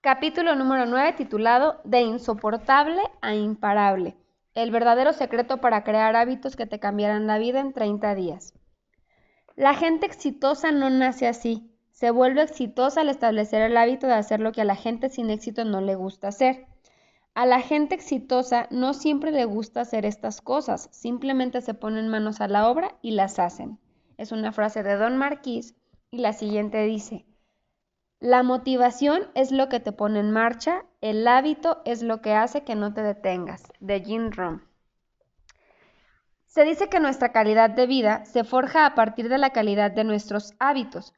Capítulo número 9 titulado De insoportable a imparable. El verdadero secreto para crear hábitos que te cambiarán la vida en 30 días. La gente exitosa no nace así. Se vuelve exitosa al establecer el hábito de hacer lo que a la gente sin éxito no le gusta hacer. A la gente exitosa no siempre le gusta hacer estas cosas, simplemente se ponen manos a la obra y las hacen. Es una frase de Don Marquis y la siguiente dice, la motivación es lo que te pone en marcha, el hábito es lo que hace que no te detengas, de Jim Rohn. Se dice que nuestra calidad de vida se forja a partir de la calidad de nuestros hábitos.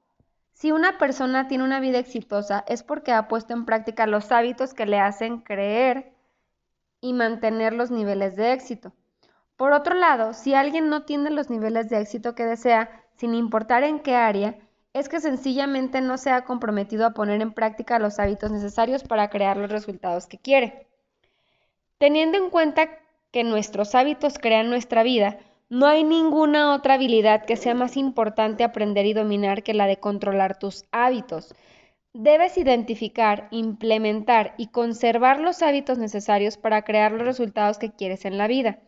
Si una persona tiene una vida exitosa es porque ha puesto en práctica los hábitos que le hacen creer y mantener los niveles de éxito. Por otro lado, si alguien no tiene los niveles de éxito que desea, sin importar en qué área, es que sencillamente no se ha comprometido a poner en práctica los hábitos necesarios para crear los resultados que quiere. Teniendo en cuenta que nuestros hábitos crean nuestra vida, no hay ninguna otra habilidad que sea más importante aprender y dominar que la de controlar tus hábitos. Debes identificar, implementar y conservar los hábitos necesarios para crear los resultados que quieres en la vida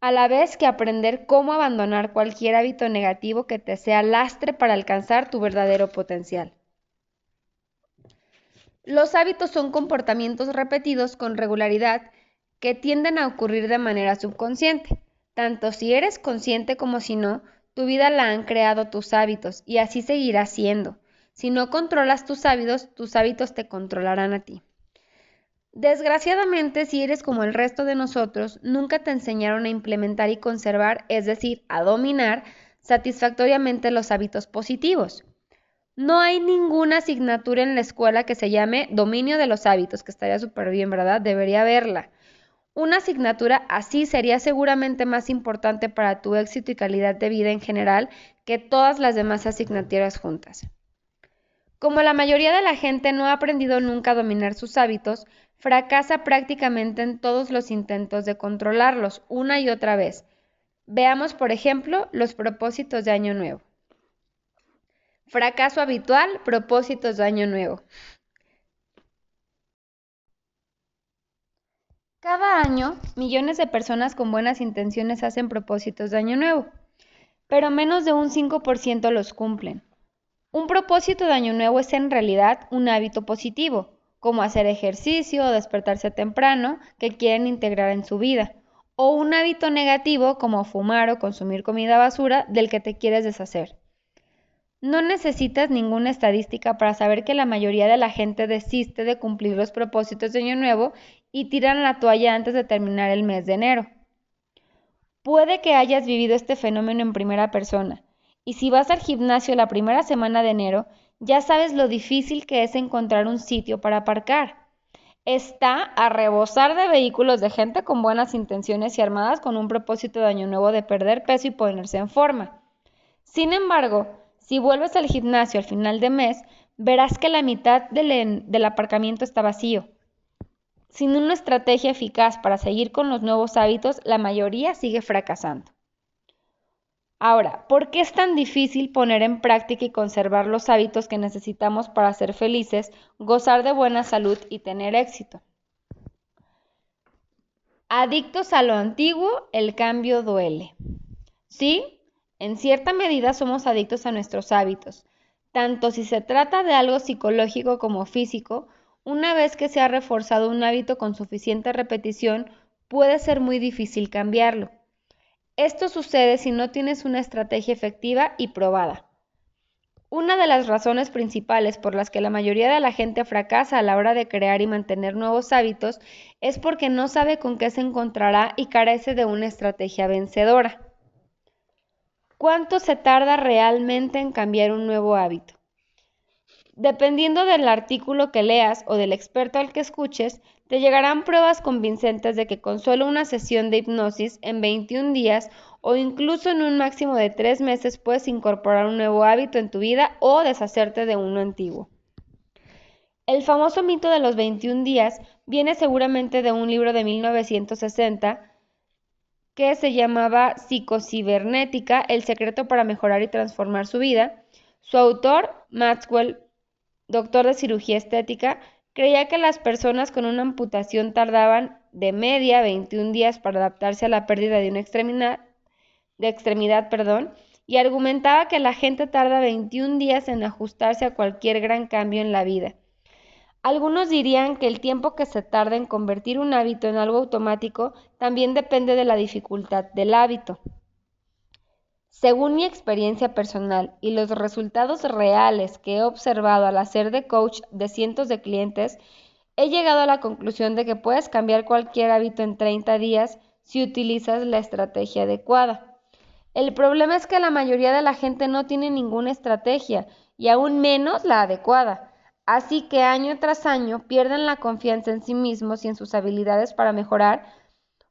a la vez que aprender cómo abandonar cualquier hábito negativo que te sea lastre para alcanzar tu verdadero potencial. Los hábitos son comportamientos repetidos con regularidad que tienden a ocurrir de manera subconsciente. Tanto si eres consciente como si no, tu vida la han creado tus hábitos y así seguirá siendo. Si no controlas tus hábitos, tus hábitos te controlarán a ti. Desgraciadamente, si eres como el resto de nosotros, nunca te enseñaron a implementar y conservar, es decir, a dominar satisfactoriamente los hábitos positivos. No hay ninguna asignatura en la escuela que se llame dominio de los hábitos, que estaría súper bien, ¿verdad? Debería haberla. Una asignatura así sería seguramente más importante para tu éxito y calidad de vida en general que todas las demás asignaturas juntas. Como la mayoría de la gente no ha aprendido nunca a dominar sus hábitos, fracasa prácticamente en todos los intentos de controlarlos una y otra vez. Veamos, por ejemplo, los propósitos de Año Nuevo. Fracaso habitual, propósitos de Año Nuevo. Cada año, millones de personas con buenas intenciones hacen propósitos de Año Nuevo, pero menos de un 5% los cumplen. Un propósito de Año Nuevo es en realidad un hábito positivo, como hacer ejercicio o despertarse temprano, que quieren integrar en su vida, o un hábito negativo como fumar o consumir comida basura del que te quieres deshacer. No necesitas ninguna estadística para saber que la mayoría de la gente desiste de cumplir los propósitos de Año Nuevo y tiran la toalla antes de terminar el mes de enero. Puede que hayas vivido este fenómeno en primera persona, y si vas al gimnasio la primera semana de enero, ya sabes lo difícil que es encontrar un sitio para aparcar. Está a rebosar de vehículos de gente con buenas intenciones y armadas con un propósito de año nuevo de perder peso y ponerse en forma. Sin embargo, si vuelves al gimnasio al final de mes, verás que la mitad del, del aparcamiento está vacío. Sin una estrategia eficaz para seguir con los nuevos hábitos, la mayoría sigue fracasando. Ahora, ¿por qué es tan difícil poner en práctica y conservar los hábitos que necesitamos para ser felices, gozar de buena salud y tener éxito? Adictos a lo antiguo, el cambio duele. Sí, en cierta medida somos adictos a nuestros hábitos, tanto si se trata de algo psicológico como físico, una vez que se ha reforzado un hábito con suficiente repetición, puede ser muy difícil cambiarlo. Esto sucede si no tienes una estrategia efectiva y probada. Una de las razones principales por las que la mayoría de la gente fracasa a la hora de crear y mantener nuevos hábitos es porque no sabe con qué se encontrará y carece de una estrategia vencedora. ¿Cuánto se tarda realmente en cambiar un nuevo hábito? Dependiendo del artículo que leas o del experto al que escuches, te llegarán pruebas convincentes de que con solo una sesión de hipnosis en 21 días o incluso en un máximo de 3 meses puedes incorporar un nuevo hábito en tu vida o deshacerte de uno antiguo. El famoso mito de los 21 días viene seguramente de un libro de 1960 que se llamaba Psicocibernética, el secreto para mejorar y transformar su vida, Su autor, Maxwell, doctor de cirugía estética, creía que las personas con una amputación tardaban de media 21 días para adaptarse a la pérdida de una extremidad, de extremidad, perdón, y argumentaba que la gente tarda 21 días en ajustarse a cualquier gran cambio en la vida. Algunos dirían que el tiempo que se tarda en convertir un hábito en algo automático también depende de la dificultad del hábito. Según mi experiencia personal y los resultados reales que he observado al hacer de coach de cientos de clientes, he llegado a la conclusión de que puedes cambiar cualquier hábito en 30 días si utilizas la estrategia adecuada. El problema es que la mayoría de la gente no tiene ninguna estrategia y aún menos la adecuada. Así que año tras año pierden la confianza en sí mismos y en sus habilidades para mejorar,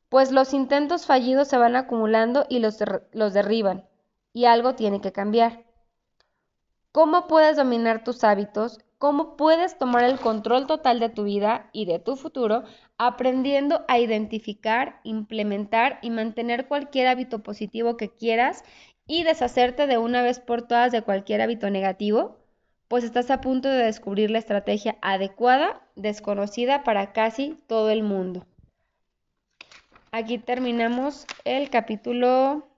pues los intentos fallidos se van acumulando y los, los derriban y algo tiene que cambiar. ¿Cómo puedes dominar tus hábitos? ¿Cómo puedes tomar el control total de tu vida y de tu futuro aprendiendo a identificar, implementar y mantener cualquier hábito positivo que quieras y deshacerte de una vez por todas de cualquier hábito negativo? Pues estás a punto de descubrir la estrategia adecuada, desconocida para casi todo el mundo. Aquí terminamos el capítulo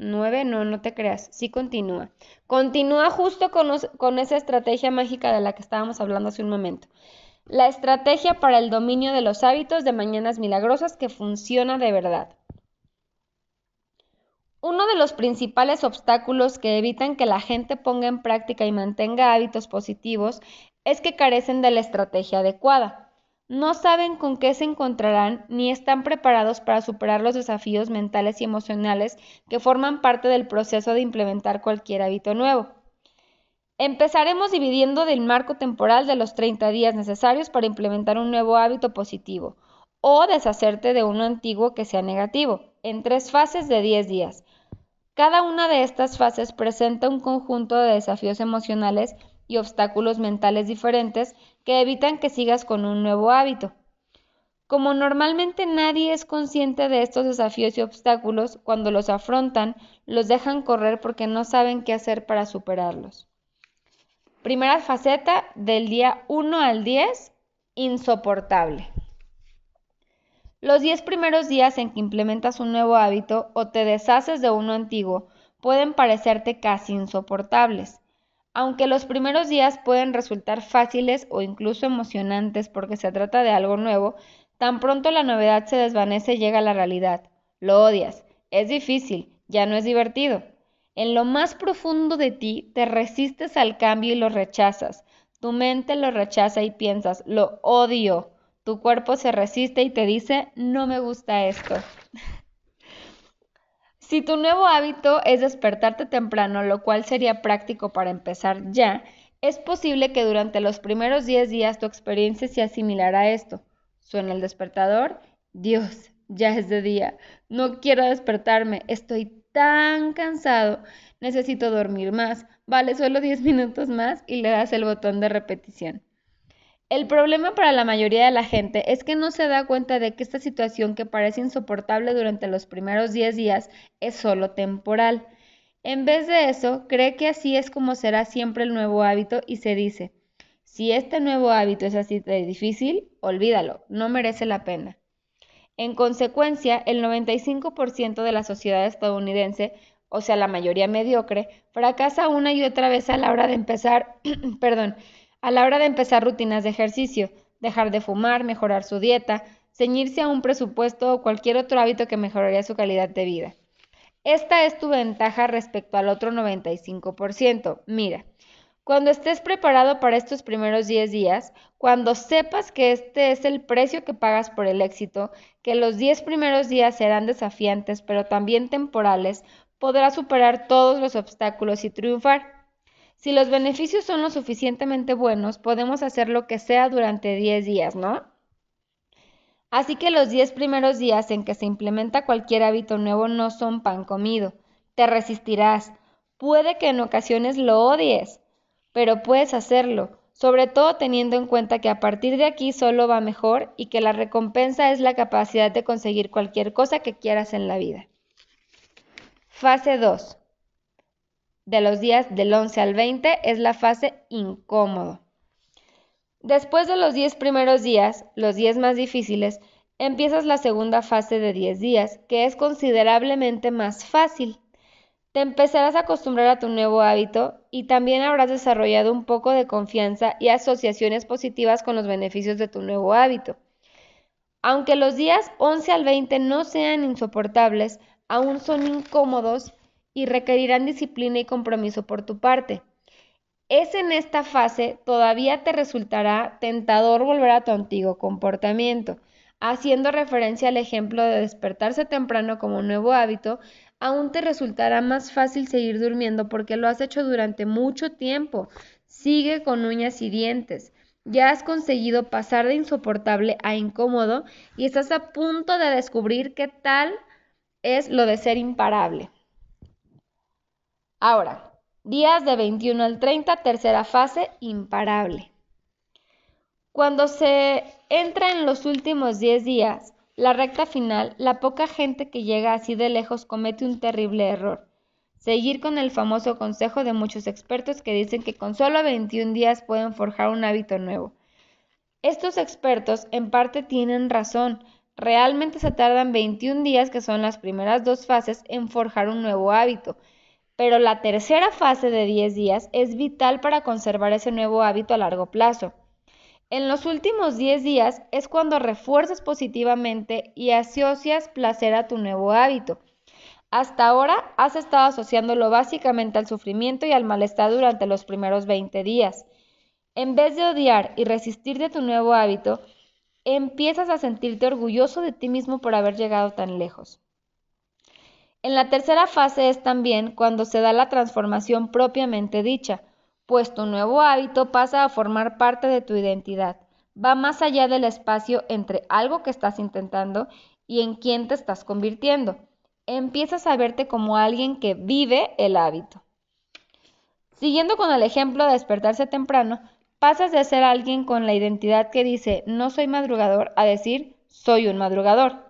9, no, no te creas, sí continúa. Continúa justo con, con, esa estrategia mágica de la que estábamos hablando hace un momento. La estrategia para el dominio de los hábitos de mañanas milagrosas que funciona de verdad. Uno de los principales obstáculos que evitan que la gente ponga en práctica y mantenga hábitos positivos es que carecen de la estrategia adecuada no saben con qué se encontrarán ni están preparados para superar los desafíos mentales y emocionales que forman parte del proceso de implementar cualquier hábito nuevo. Empezaremos dividiendo del marco temporal de los 30 días necesarios para implementar un nuevo hábito positivo o deshacerte de uno antiguo que sea negativo, en tres fases de 10 días. Cada una de estas fases presenta un conjunto de desafíos emocionales y obstáculos mentales diferentes que evitan que sigas con un nuevo hábito. Como normalmente nadie es consciente de estos desafíos y obstáculos, cuando los afrontan, los dejan correr porque no saben qué hacer para superarlos. Primera faceta del día 1 al 10, insoportable. Los 10 primeros días en que implementas un nuevo hábito o te deshaces de uno antiguo pueden parecerte casi insoportables. Aunque los primeros días pueden resultar fáciles o incluso emocionantes porque se trata de algo nuevo, tan pronto la novedad se desvanece llega la realidad. Lo odias, es difícil, ya no es divertido. En lo más profundo de ti te resistes al cambio y lo rechazas. Tu mente lo rechaza y piensas, lo odio. Tu cuerpo se resiste y te dice, no me gusta esto. Si tu nuevo hábito es despertarte temprano, lo cual sería práctico para empezar ya, es posible que durante los primeros 10 días tu experiencia sea similar a esto. Suena el despertador. Dios, ya es de día. No quiero despertarme. Estoy tan cansado. Necesito dormir más. Vale, solo 10 minutos más y le das el botón de repetición. El problema para la mayoría de la gente es que no se da cuenta de que esta situación que parece insoportable durante los primeros 10 días es solo temporal. En vez de eso, cree que así es como será siempre el nuevo hábito y se dice, si este nuevo hábito es así de difícil, olvídalo, no merece la pena. En consecuencia, el 95% de la sociedad estadounidense, o sea, la mayoría mediocre, fracasa una y otra vez a la hora de empezar, perdón, a la hora de empezar rutinas de ejercicio, dejar de fumar, mejorar su dieta, ceñirse a un presupuesto o cualquier otro hábito que mejoraría su calidad de vida. Esta es tu ventaja respecto al otro 95%. Mira, cuando estés preparado para estos primeros 10 días, cuando sepas que este es el precio que pagas por el éxito, que los 10 primeros días serán desafiantes pero también temporales, podrás superar todos los obstáculos y triunfar. Si los beneficios son lo suficientemente buenos, podemos hacer lo que sea durante 10 días, ¿no? Así que los 10 primeros días en que se implementa cualquier hábito nuevo no son pan comido. Te resistirás. Puede que en ocasiones lo odies, pero puedes hacerlo, sobre todo teniendo en cuenta que a partir de aquí solo va mejor y que la recompensa es la capacidad de conseguir cualquier cosa que quieras en la vida. Fase 2 de los días del 11 al 20 es la fase incómodo. Después de los 10 primeros días, los 10 más difíciles, empiezas la segunda fase de 10 días, que es considerablemente más fácil. Te empezarás a acostumbrar a tu nuevo hábito y también habrás desarrollado un poco de confianza y asociaciones positivas con los beneficios de tu nuevo hábito. Aunque los días 11 al 20 no sean insoportables, aún son incómodos y requerirán disciplina y compromiso por tu parte. Es en esta fase todavía te resultará tentador volver a tu antiguo comportamiento, haciendo referencia al ejemplo de despertarse temprano como nuevo hábito, aún te resultará más fácil seguir durmiendo porque lo has hecho durante mucho tiempo. Sigue con uñas y dientes. Ya has conseguido pasar de insoportable a incómodo y estás a punto de descubrir qué tal es lo de ser imparable. Ahora, días de 21 al 30, tercera fase, imparable. Cuando se entra en los últimos 10 días, la recta final, la poca gente que llega así de lejos comete un terrible error. Seguir con el famoso consejo de muchos expertos que dicen que con solo 21 días pueden forjar un hábito nuevo. Estos expertos en parte tienen razón. Realmente se tardan 21 días, que son las primeras dos fases, en forjar un nuevo hábito. Pero la tercera fase de 10 días es vital para conservar ese nuevo hábito a largo plazo. En los últimos 10 días es cuando refuerzas positivamente y asocias placer a tu nuevo hábito. Hasta ahora has estado asociándolo básicamente al sufrimiento y al malestar durante los primeros 20 días. En vez de odiar y resistir de tu nuevo hábito, empiezas a sentirte orgulloso de ti mismo por haber llegado tan lejos. En la tercera fase es también cuando se da la transformación propiamente dicha, pues tu nuevo hábito pasa a formar parte de tu identidad. Va más allá del espacio entre algo que estás intentando y en quién te estás convirtiendo. Empiezas a verte como alguien que vive el hábito. Siguiendo con el ejemplo de despertarse temprano, pasas de ser alguien con la identidad que dice no soy madrugador a decir soy un madrugador.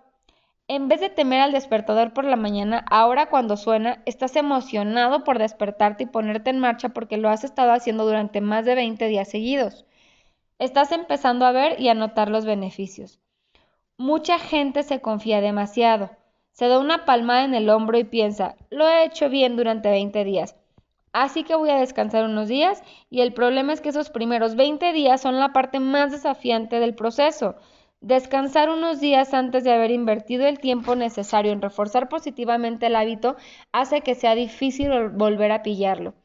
En vez de temer al despertador por la mañana, ahora cuando suena, estás emocionado por despertarte y ponerte en marcha porque lo has estado haciendo durante más de 20 días seguidos. Estás empezando a ver y a notar los beneficios. Mucha gente se confía demasiado. Se da una palmada en el hombro y piensa, lo he hecho bien durante 20 días. Así que voy a descansar unos días y el problema es que esos primeros 20 días son la parte más desafiante del proceso. Descansar unos días antes de haber invertido el tiempo necesario en reforzar positivamente el hábito hace que sea difícil volver a pillarlo.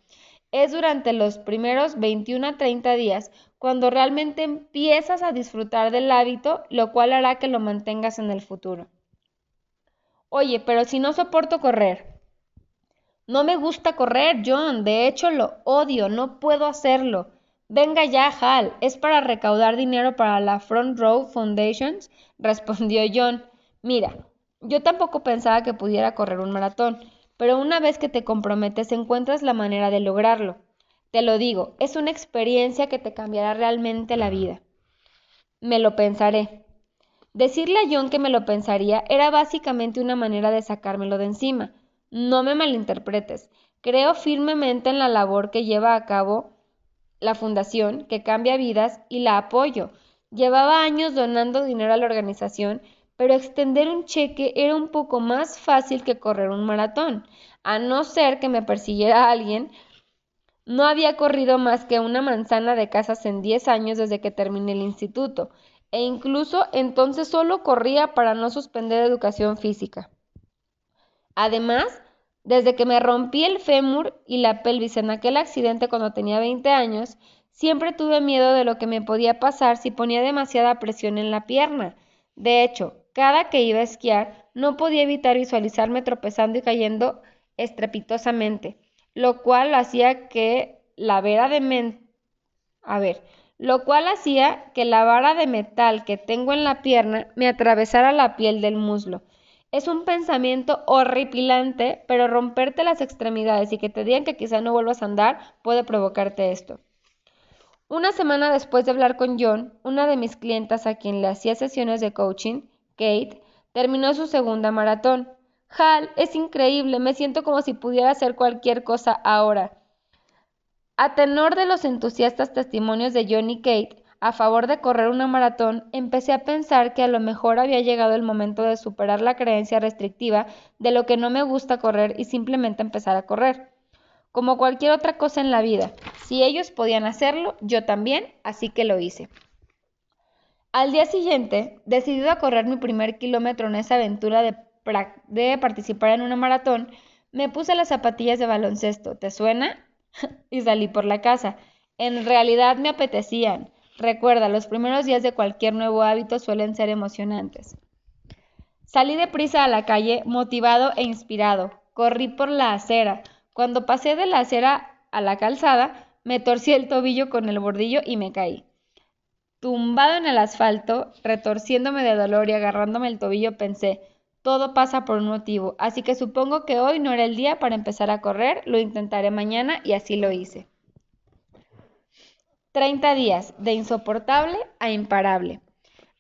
Es durante los primeros 21 a 30 días cuando realmente empiezas a disfrutar del hábito, lo cual hará que lo mantengas en el futuro. Oye, pero si no soporto correr. No me gusta correr, John. De hecho, lo odio. No puedo hacerlo. Venga ya, Hal, es para recaudar dinero para la Front Row Foundations, respondió John. Mira, yo tampoco pensaba que pudiera correr un maratón, pero una vez que te comprometes encuentras la manera de lograrlo. Te lo digo, es una experiencia que te cambiará realmente la vida. Me lo pensaré. Decirle a John que me lo pensaría era básicamente una manera de sacármelo de encima. No me malinterpretes. Creo firmemente en la labor que lleva a cabo la fundación que cambia vidas y la apoyo. Llevaba años donando dinero a la organización, pero extender un cheque era un poco más fácil que correr un maratón. A no ser que me persiguiera alguien, no había corrido más que una manzana de casas en 10 años desde que terminé el instituto, e incluso entonces solo corría para no suspender educación física. Además, desde que me rompí el fémur y la pelvis en aquel accidente cuando tenía 20 años, siempre tuve miedo de lo que me podía pasar si ponía demasiada presión en la pierna. De hecho, cada que iba a esquiar, no podía evitar visualizarme tropezando y cayendo estrepitosamente, lo cual hacía que la de a ver, lo cual hacía que la vara de metal que tengo en la pierna me atravesara la piel del muslo. Es un pensamiento horripilante, pero romperte las extremidades y que te digan que quizá no vuelvas a andar puede provocarte esto. Una semana después de hablar con John, una de mis clientas a quien le hacía sesiones de coaching, Kate, terminó su segunda maratón. Hal, es increíble, me siento como si pudiera hacer cualquier cosa ahora. A tenor de los entusiastas testimonios de John y Kate a favor de correr una maratón, empecé a pensar que a lo mejor había llegado el momento de superar la creencia restrictiva de lo que no me gusta correr y simplemente empezar a correr. Como cualquier otra cosa en la vida, si ellos podían hacerlo, yo también, así que lo hice. Al día siguiente, decidido a correr mi primer kilómetro en esa aventura de, participar en una maratón, me puse las zapatillas de baloncesto. ¿Te suena? y salí por la casa. En realidad me apetecían. Recuerda, los primeros días de cualquier nuevo hábito suelen ser emocionantes. Salí deprisa a la calle, motivado e inspirado. Corrí por la acera. Cuando pasé de la acera a la calzada, me torcí el tobillo con el bordillo y me caí. Tumbado en el asfalto, retorciéndome de dolor y agarrándome el tobillo, pensé, todo pasa por un motivo, así que supongo que hoy no era el día para empezar a correr, lo intentaré mañana y así lo hice. 30 días, de insoportable a imparable.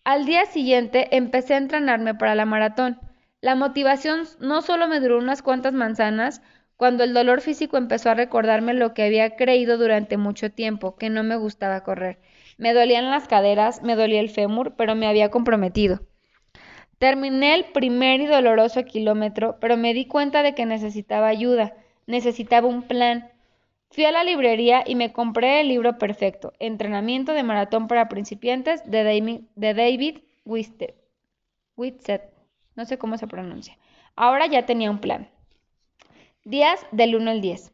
Al día siguiente empecé a entrenarme para la maratón. La motivación no solo me duró unas cuantas manzanas, cuando el dolor físico empezó a recordarme lo que había creído durante mucho tiempo, que no me gustaba correr. Me dolían las caderas, me dolía el fémur, pero me había comprometido. Terminé el primer y doloroso kilómetro, pero me di cuenta de que necesitaba ayuda, necesitaba un plan. Fui a la librería y me compré el libro perfecto, Entrenamiento de Maratón para Principiantes de David, David No sé cómo se pronuncia. Ahora ya tenía un plan. Días del 1 al 10.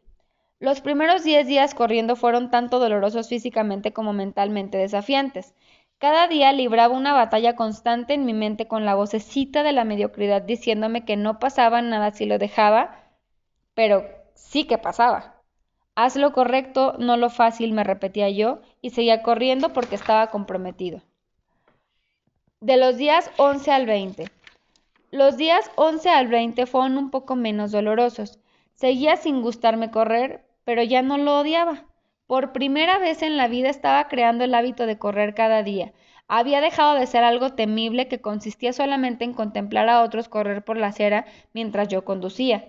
Los primeros 10 días corriendo fueron tanto dolorosos físicamente como mentalmente desafiantes. Cada día libraba una batalla constante en mi mente con la vocecita de la mediocridad diciéndome que no pasaba nada si lo dejaba, pero sí que pasaba. Haz lo correcto, no lo fácil, me repetía yo, y seguía corriendo porque estaba comprometido. De los días 11 al 20. Los días 11 al 20 fueron un poco menos dolorosos. Seguía sin gustarme correr, pero ya no lo odiaba. Por primera vez en la vida estaba creando el hábito de correr cada día. Había dejado de ser algo temible que consistía solamente en contemplar a otros correr por la acera mientras yo conducía.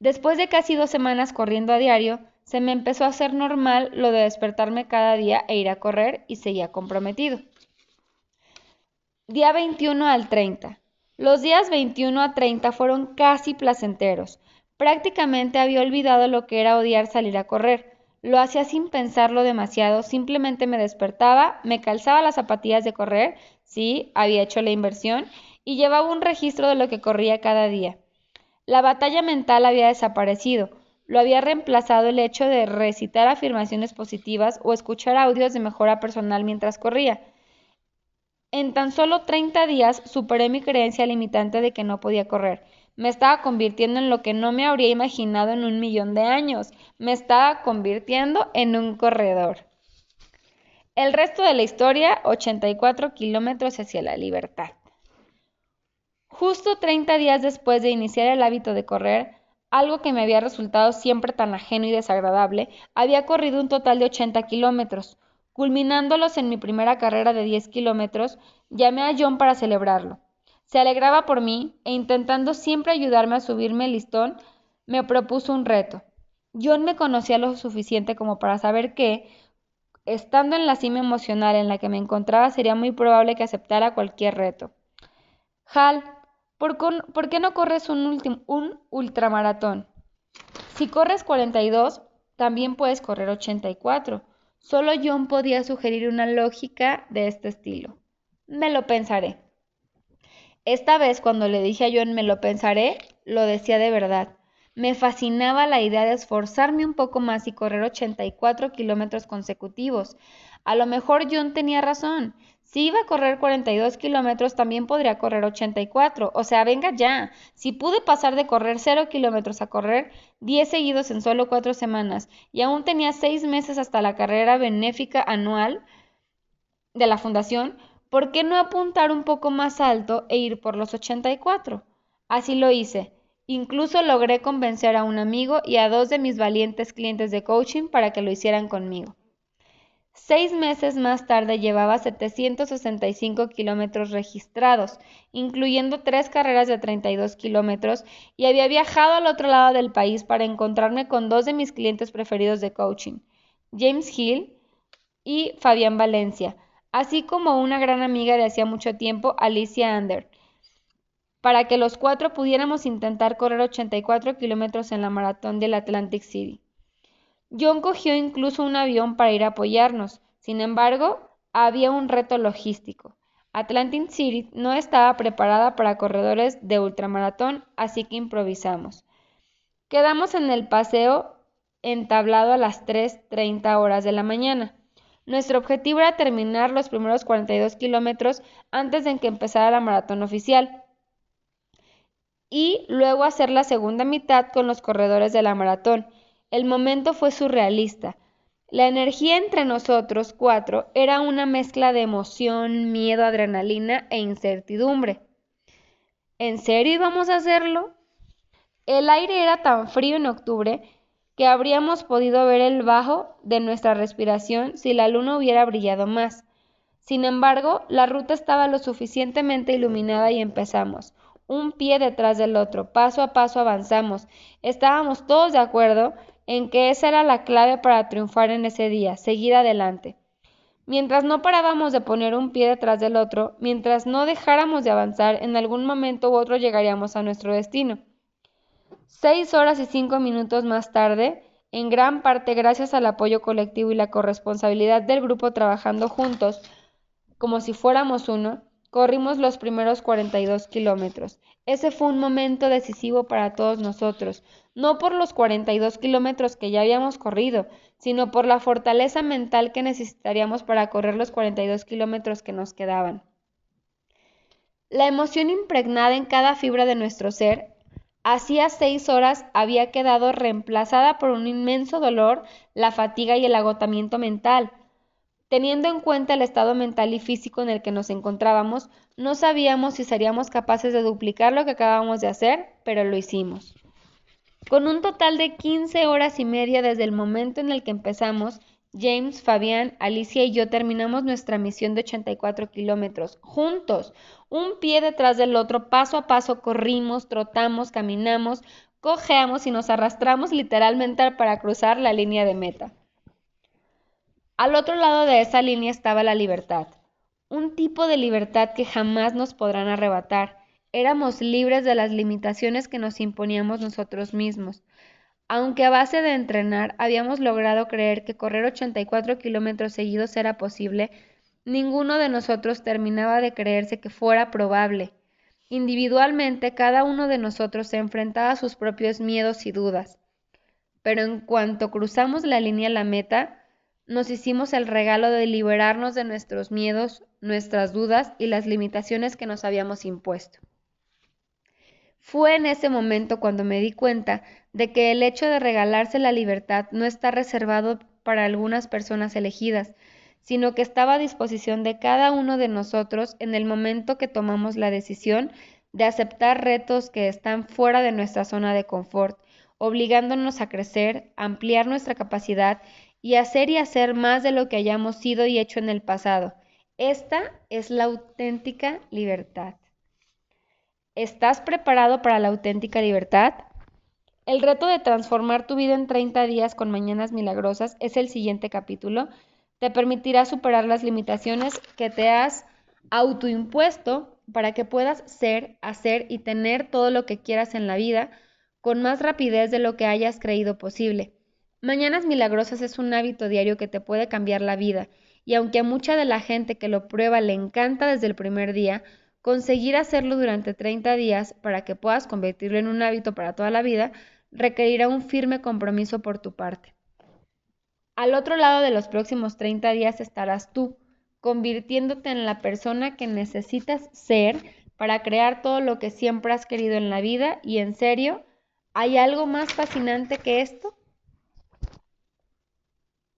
Después de casi dos semanas corriendo a diario, se me empezó a hacer normal lo de despertarme cada día e ir a correr y seguía comprometido. Día 21 al 30. Los días 21 a 30 fueron casi placenteros. Prácticamente había olvidado lo que era odiar salir a correr. Lo hacía sin pensarlo demasiado, simplemente me despertaba, me calzaba las zapatillas de correr, sí, había hecho la inversión, y llevaba un registro de lo que corría cada día. La batalla mental había desaparecido, lo había reemplazado el hecho de recitar afirmaciones positivas o escuchar audios de mejora personal mientras corría. En tan solo 30 días superé mi creencia limitante de que no podía correr. Me estaba convirtiendo en lo que no me habría imaginado en un millón de años. Me estaba convirtiendo en un corredor. El resto de la historia, 84 kilómetros hacia la libertad. Justo 30 días después de iniciar el hábito de correr, algo que me había resultado siempre tan ajeno y desagradable, había corrido un total de 80 kilómetros. Culminándolos en mi primera carrera de 10 kilómetros, llamé a John para celebrarlo. Se alegraba por mí e intentando siempre ayudarme a subirme el listón, me propuso un reto. John me conocía lo suficiente como para saber que, estando en la cima emocional en la que me encontraba, sería muy probable que aceptara cualquier reto. Hal, ¿por, qué no corres un, un ultramaratón? Si corres 42, también puedes correr 84. Solo John podía sugerir una lógica de este estilo. Me lo pensaré. Esta vez cuando le dije a John me lo pensaré, lo decía de verdad. Me fascinaba la idea de esforzarme un poco más y correr 84 kilómetros consecutivos. A lo mejor John tenía razón. Si iba a correr 42 kilómetros, también podría correr 84. O sea, venga ya. Si pude pasar de correr 0 kilómetros a correr 10 seguidos en solo 4 semanas y aún tenía 6 meses hasta la carrera benéfica anual de la fundación, ¿por qué no apuntar un poco más alto e ir por los 84? Así lo hice. Incluso logré convencer a un amigo y a dos de mis valientes clientes de coaching para que lo hicieran conmigo. Seis meses más tarde llevaba 765 kilómetros registrados, incluyendo tres carreras de 32 kilómetros, y había viajado al otro lado del país para encontrarme con dos de mis clientes preferidos de coaching, James Hill y Fabián Valencia, así como una gran amiga de hacía mucho tiempo, Alicia Ander, para que los cuatro pudiéramos intentar correr 84 kilómetros en la maratón del Atlantic City. John cogió incluso un avión para ir a apoyarnos. Sin embargo, había un reto logístico. Atlantic City no estaba preparada para corredores de ultramaratón, así que improvisamos. Quedamos en el paseo entablado a las 3.30 horas de la mañana. Nuestro objetivo era terminar los primeros 42 kilómetros antes de que empezara la maratón oficial y luego hacer la segunda mitad con los corredores de la maratón. El momento fue surrealista. La energía entre nosotros cuatro era una mezcla de emoción, miedo, adrenalina e incertidumbre. ¿En serio íbamos a hacerlo? El aire era tan frío en octubre que habríamos podido ver el bajo de nuestra respiración si la luna hubiera brillado más. Sin embargo, la ruta estaba lo suficientemente iluminada y empezamos, un pie detrás del otro, paso a paso avanzamos. Estábamos todos de acuerdo en que esa era la clave para triunfar en ese día, seguir adelante. Mientras no parábamos de poner un pie detrás del otro, mientras no dejáramos de avanzar, en algún momento u otro llegaríamos a nuestro destino. Seis horas y cinco minutos más tarde, en gran parte gracias al apoyo colectivo y la corresponsabilidad del grupo trabajando juntos, como si fuéramos uno, corrimos los primeros 42 kilómetros. Ese fue un momento decisivo para todos nosotros, no por los 42 kilómetros que ya habíamos corrido, sino por la fortaleza mental que necesitaríamos para correr los 42 kilómetros que nos quedaban. La emoción impregnada en cada fibra de nuestro ser, hacía seis horas había quedado reemplazada por un inmenso dolor, la fatiga y el agotamiento mental. Teniendo en cuenta el estado mental y físico en el que nos encontrábamos, no sabíamos si seríamos capaces de duplicar lo que acabamos de hacer, pero lo hicimos. Con un total de 15 horas y media desde el momento en el que empezamos, James, Fabián, Alicia y yo terminamos nuestra misión de 84 kilómetros, juntos, un pie detrás del otro, paso a paso corrimos, trotamos, caminamos, cojeamos y nos arrastramos literalmente para cruzar la línea de meta. Al otro lado de esa línea estaba la libertad, un tipo de libertad que jamás nos podrán arrebatar. Éramos libres de las limitaciones que nos imponíamos nosotros mismos. Aunque a base de entrenar habíamos logrado creer que correr 84 kilómetros seguidos era posible, ninguno de nosotros terminaba de creerse que fuera probable. Individualmente, cada uno de nosotros se enfrentaba a sus propios miedos y dudas. Pero en cuanto cruzamos la línea a la meta, nos hicimos el regalo de liberarnos de nuestros miedos, nuestras dudas y las limitaciones que nos habíamos impuesto. Fue en ese momento cuando me di cuenta de que el hecho de regalarse la libertad no está reservado para algunas personas elegidas, sino que estaba a disposición de cada uno de nosotros en el momento que tomamos la decisión de aceptar retos que están fuera de nuestra zona de confort, obligándonos a crecer, ampliar nuestra capacidad y hacer y hacer más de lo que hayamos sido y hecho en el pasado. Esta es la auténtica libertad. ¿Estás preparado para la auténtica libertad? El reto de transformar tu vida en 30 días con mañanas milagrosas es el siguiente capítulo. Te permitirá superar las limitaciones que te has autoimpuesto para que puedas ser, hacer y tener todo lo que quieras en la vida con más rapidez de lo que hayas creído posible. Mañanas Milagrosas es un hábito diario que te puede cambiar la vida, y aunque a mucha de la gente que lo prueba le encanta desde el primer día, conseguir hacerlo durante 30 días para que puedas convertirlo en un hábito para toda la vida requerirá un firme compromiso por tu parte. Al otro lado de los próximos 30 días estarás tú, convirtiéndote en la persona que necesitas ser para crear todo lo que siempre has querido en la vida y en serio, ¿hay algo más fascinante que esto?